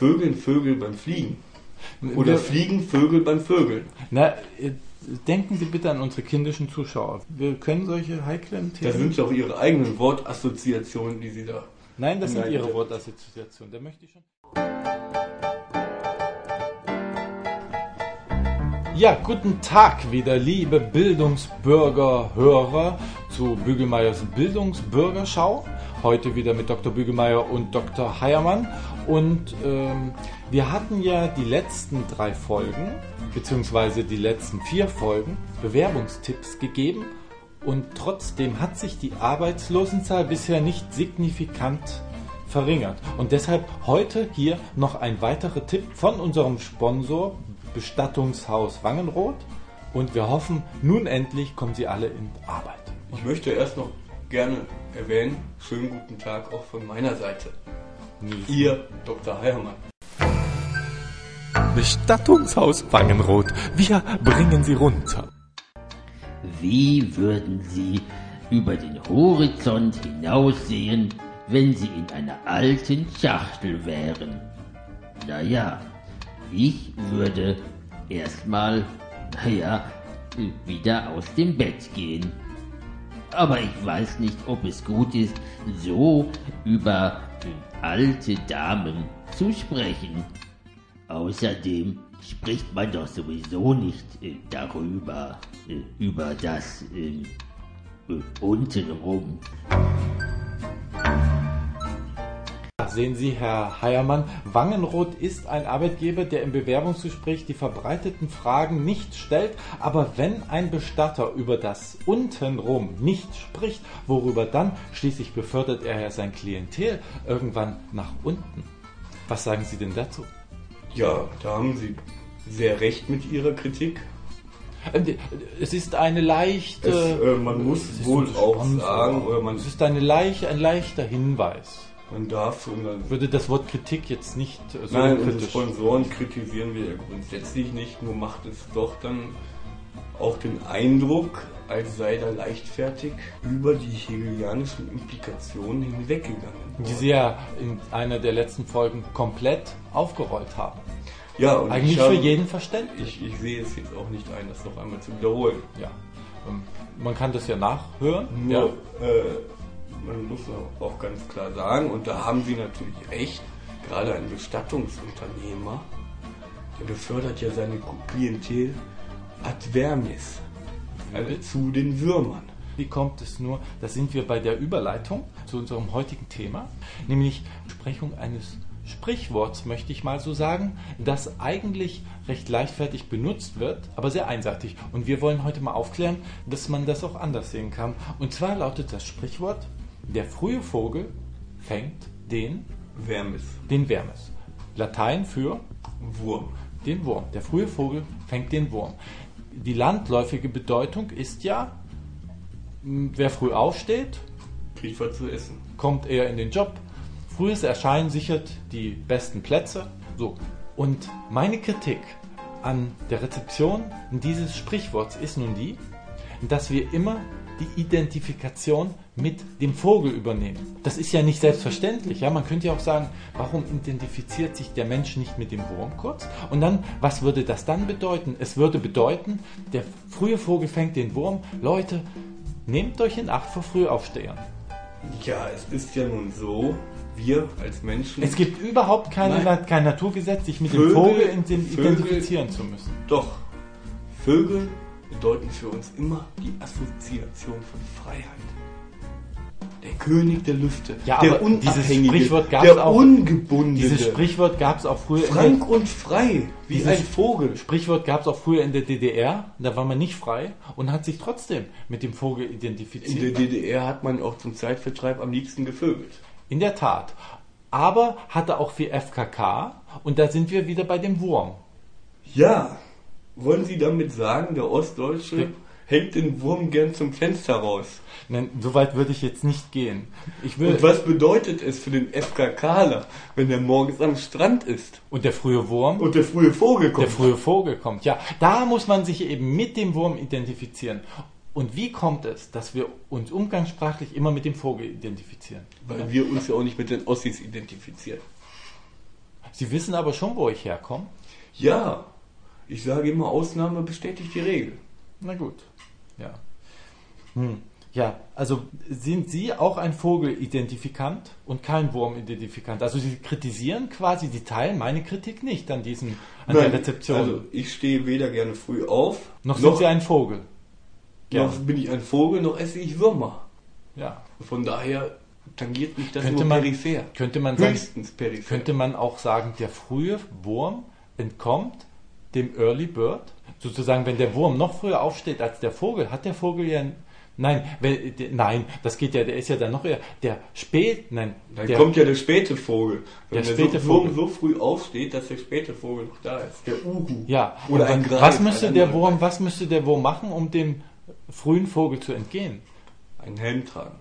Vögeln Vögel beim Fliegen. Oder fliegen Vögel beim Vögeln. Na, äh, denken Sie bitte an unsere kindischen Zuschauer. Wir können solche heiklen Das Themen. sind ja auch Ihre eigenen Wortassoziationen, die Sie da. Nein, das sind Ihre. Wortassoziationen. Da möchte ich schon. Ja, guten Tag wieder, liebe Bildungsbürger, Hörer zu Bügelmeiers Bildungsbürgerschau. Heute wieder mit Dr. Bügelmeier und Dr. Heiermann. Und ähm, wir hatten ja die letzten drei Folgen, beziehungsweise die letzten vier Folgen, Bewerbungstipps gegeben. Und trotzdem hat sich die Arbeitslosenzahl bisher nicht signifikant verringert. Und deshalb heute hier noch ein weiterer Tipp von unserem Sponsor Bestattungshaus Wangenroth. Und wir hoffen, nun endlich kommen Sie alle in Arbeit. Ich möchte erst noch gerne erwähnen, schönen guten Tag auch von meiner Seite. Ihr Dr. Heiermann. Bestattungshaus Wangenroth. Wir bringen Sie runter. Wie würden Sie über den Horizont hinaussehen, wenn Sie in einer alten Schachtel wären? Naja, ich würde erstmal, naja, wieder aus dem Bett gehen. Aber ich weiß nicht, ob es gut ist, so über alte Damen zu sprechen. Außerdem spricht man doch sowieso nicht äh, darüber, äh, über das äh, äh, untenrum. Sehen Sie, Herr Heiermann, Wangenroth ist ein Arbeitgeber, der im Bewerbungsgespräch die verbreiteten Fragen nicht stellt, aber wenn ein Bestatter über das Untenrum nicht spricht, worüber dann? Schließlich befördert er ja sein Klientel irgendwann nach unten. Was sagen Sie denn dazu? Ja, da haben Sie sehr recht mit Ihrer Kritik. Äh, Es ist eine leichte. Es, äh, man muss es wohl auch sagen, oder man- es ist eine leicht, ein leichter Hinweis. Man darf so eine Ich würde das Wort Kritik jetzt nicht äh, so Nein, kritisch. Sponsoren kritisieren wir ja grundsätzlich nicht, nur macht es doch dann auch den Eindruck, als sei da leichtfertig über die hegelianischen Implikationen hinweggegangen. die Sie ja in einer der letzten Folgen komplett aufgerollt haben. Ja, und Eigentlich ich habe, für jeden verständlich. Ich, ich sehe es jetzt auch nicht ein, das noch einmal zu wiederholen. Ja. Ähm, Man kann das ja nachhören. Nur, Ja. äh, man muss auch- ganz klar sagen, und da haben Sie natürlich recht, gerade ein Bestattungsunternehmer, der befördert ja seine Klientel ad vermis, also zu den Würmern. Wie kommt es nur, da sind wir bei der Überleitung zu unserem heutigen Thema, nämlich Besprechung eines Sprichworts, möchte ich mal so sagen, das eigentlich recht leichtfertig benutzt wird, aber sehr einseitig. Und wir wollen heute mal aufklären, dass man das auch anders sehen kann. Und zwar lautet das Sprichwort, der frühe Vogel fängt den, Vermis, den Vermes. Latein für Wurm. den Wurm. Der frühe Vogel fängt den Wurm. Die landläufige Bedeutung ist ja, wer früh aufsteht, Kriegt was zu essen. kommt eher in den Job. Frühes Erscheinen sichert die besten Plätze. So. Und meine Kritik an der Rezeption dieses Sprichworts ist nun die, dass wir immer die Identifikation mit dem Vogel übernehmen. Das ist ja nicht selbstverständlich. Ja? Man könnte ja auch sagen, warum identifiziert sich der Mensch nicht mit dem Wurm kurz? Und dann, was würde das dann bedeuten? Es würde bedeuten, der frühe Vogel fängt den Wurm. Leute, nehmt euch in Acht vor Frühaufstehern. Ja, es ist ja nun so, wir als Menschen. Es gibt überhaupt keine, Nein. kein Naturgesetz, sich mit Vögel- dem Vogel Vögel- identifizieren zu müssen. Doch, Vögel bedeuten für uns immer die Assoziation von Freiheit. Der König der Lüfte, Ja, der Unabhängige, Sprichwort gab's der auch- Ungebundene, Dieses Sprichwort gab es auch früher in frank und frei, wie ein Vogel. Sprichwort gab es auch früher in der DDR, da war man nicht frei und hat sich trotzdem mit dem Vogel In der identifiziert. DDR hat man auch zum Zeitvertreib am liebsten gevögelt. In der Tat. Aber hatte auch viel FKK und da sind wir wieder bei dem Wurm. Ja, wollen Sie damit sagen, der Ostdeutsche Ja. hängt den Wurm gern zum Fenster raus? Nein, so weit würde ich jetzt nicht gehen. Ich will, Und was bedeutet es für den FKKler, wenn der morgens am Strand ist und der frühe Wurm? und der frühe Vogel kommt? Der frühe Vogel kommt. Ja, da muss man sich eben mit dem Wurm identifizieren. Und wie kommt es, dass wir uns umgangssprachlich immer mit dem Vogel identifizieren? Weil wir uns ja auch nicht mit den Ossis identifizieren. Sie wissen aber schon, wo ich herkomme. Ja, ich sage immer, Ausnahme bestätigt die Regel. Na gut. Ja. Hm. Ja, also sind Sie auch ein Vogelidentifikant und kein Wurmidentifikant? Also Sie kritisieren quasi, Sie teilen meine Kritik nicht an diesem an der Rezeption. Also ich stehe weder gerne früh auf, noch sind Sie ein Vogel. noch bin ich ein Vogel, noch esse ich Würmer. Ja. Von daher tangiert mich das Könnte nur man, peripher. könnte man sagen, peripher. könnte man auch sagen, der frühe Wurm entkommt dem Early Bird? Sozusagen, wenn der Wurm noch früher aufsteht als der Vogel, hat der Vogel ja Nein, wenn, nein, das geht ja, der ist ja dann noch eher, der spät, nein, Dann der, kommt ja der späte Vogel. Wenn Der der, späte so, Vogel. so früh aufsteht, dass der späte Vogel noch da ist. Der Uhu. ja, Oder ein Greif. was müsste ein der Wurm, was müsste der Wurm machen, um dem frühen Vogel zu entgehen? Einen Helm tragen.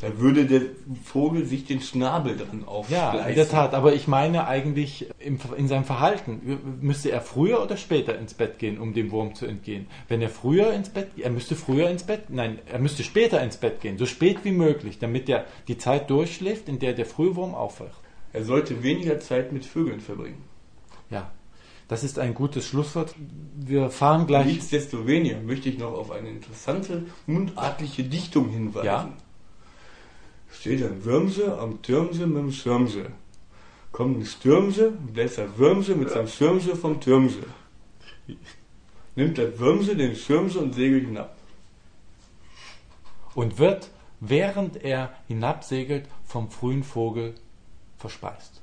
Da würde der Vogel sich den Schnabel dran Ja, aufschleißen. in der Tat, aber ich meine eigentlich im, in seinem Verhalten, müsste er früher oder später ins Bett gehen, um dem Wurm zu entgehen? Wenn er früher ins Bett, er müsste früher ins Bett, nein, er müsste später ins Bett gehen, so spät wie möglich, damit er die Zeit durchschläft, in der der frühe Wurm aufwacht. Er sollte weniger Zeit mit Vögeln verbringen. Ja, das ist ein gutes Schlusswort. Wir fahren gleich. Nichtsdestoweniger möchte ich noch auf eine interessante mundartliche Dichtung hinweisen. Ja. Steht ein Würmse am Türmse mit dem Schirmse. Kommt ein Stürmse, bläst der Würmse mit seinem Schirmse vom Türmse. Nimmt der Würmse den Schirmse und segelt hinab. Und wird, während er hinabsegelt, vom frühen Vogel verspeist.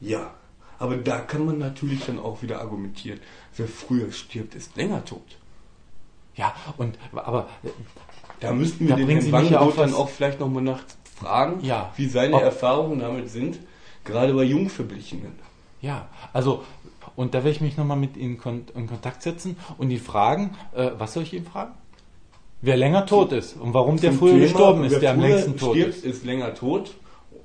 Ja, aber da kann man natürlich dann auch wieder argumentieren. Wer früher stirbt, ist länger tot. Ja, und, aber, äh, Da müssten Da wir bringen den Wangenroth auf dann auch vielleicht nochmal nachfragen, Ja. wie seine Ob- Erfahrungen damit sind, gerade bei Jungverblichenen. Ja, also, und da werde ich mich nochmal mit Ihnen kon in Kontakt setzen und ihn fragen, äh, was soll ich ihn fragen? Wer länger tot ist und warum der Zum früher Thema, gestorben ist, der am längsten tot stirbt, ist. ist länger tot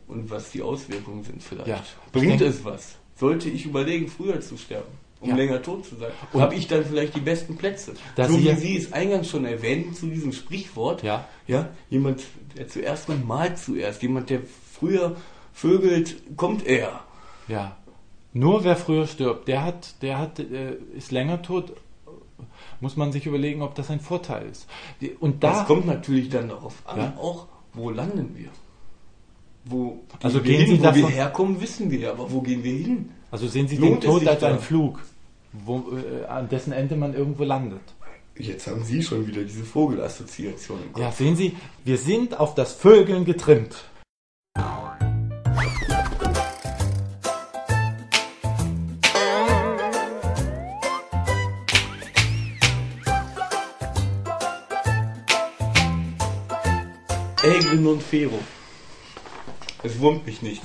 und was die Auswirkungen sind vielleicht. Ja. Bringt Ich denk- es was? Sollte ich überlegen, früher zu sterben, um Ja. länger tot zu sein? Und- Habe ich dann vielleicht die besten Plätze? So wie ja- Sie es eingangs schon erwähnten zu diesem Sprichwort, Ja. ja, jemand, der zuerst kommt, malt zuerst. Jemand, der früher vögelt, kommt eher. Ja. Nur wer früher stirbt, der hat, der hat, äh, ist länger tot, muss man sich überlegen, ob das ein Vorteil ist. Und da, Das kommt natürlich dann darauf an, Ja. auch wo landen wir? Wo, Also wir gehen hin, Sie wo davon- wir herkommen, wissen wir, aber wo gehen wir hin? Also sehen Sie Lohnt den Tod als einen Flug, wo, äh, an dessen Ende man irgendwo landet. Jetzt haben Sie schon wieder diese Vogelassoziation im Kopf. Ja, sehen Sie, wir sind auf das Vögeln getrimmt. Egre non fero. Es wurmt mich nicht.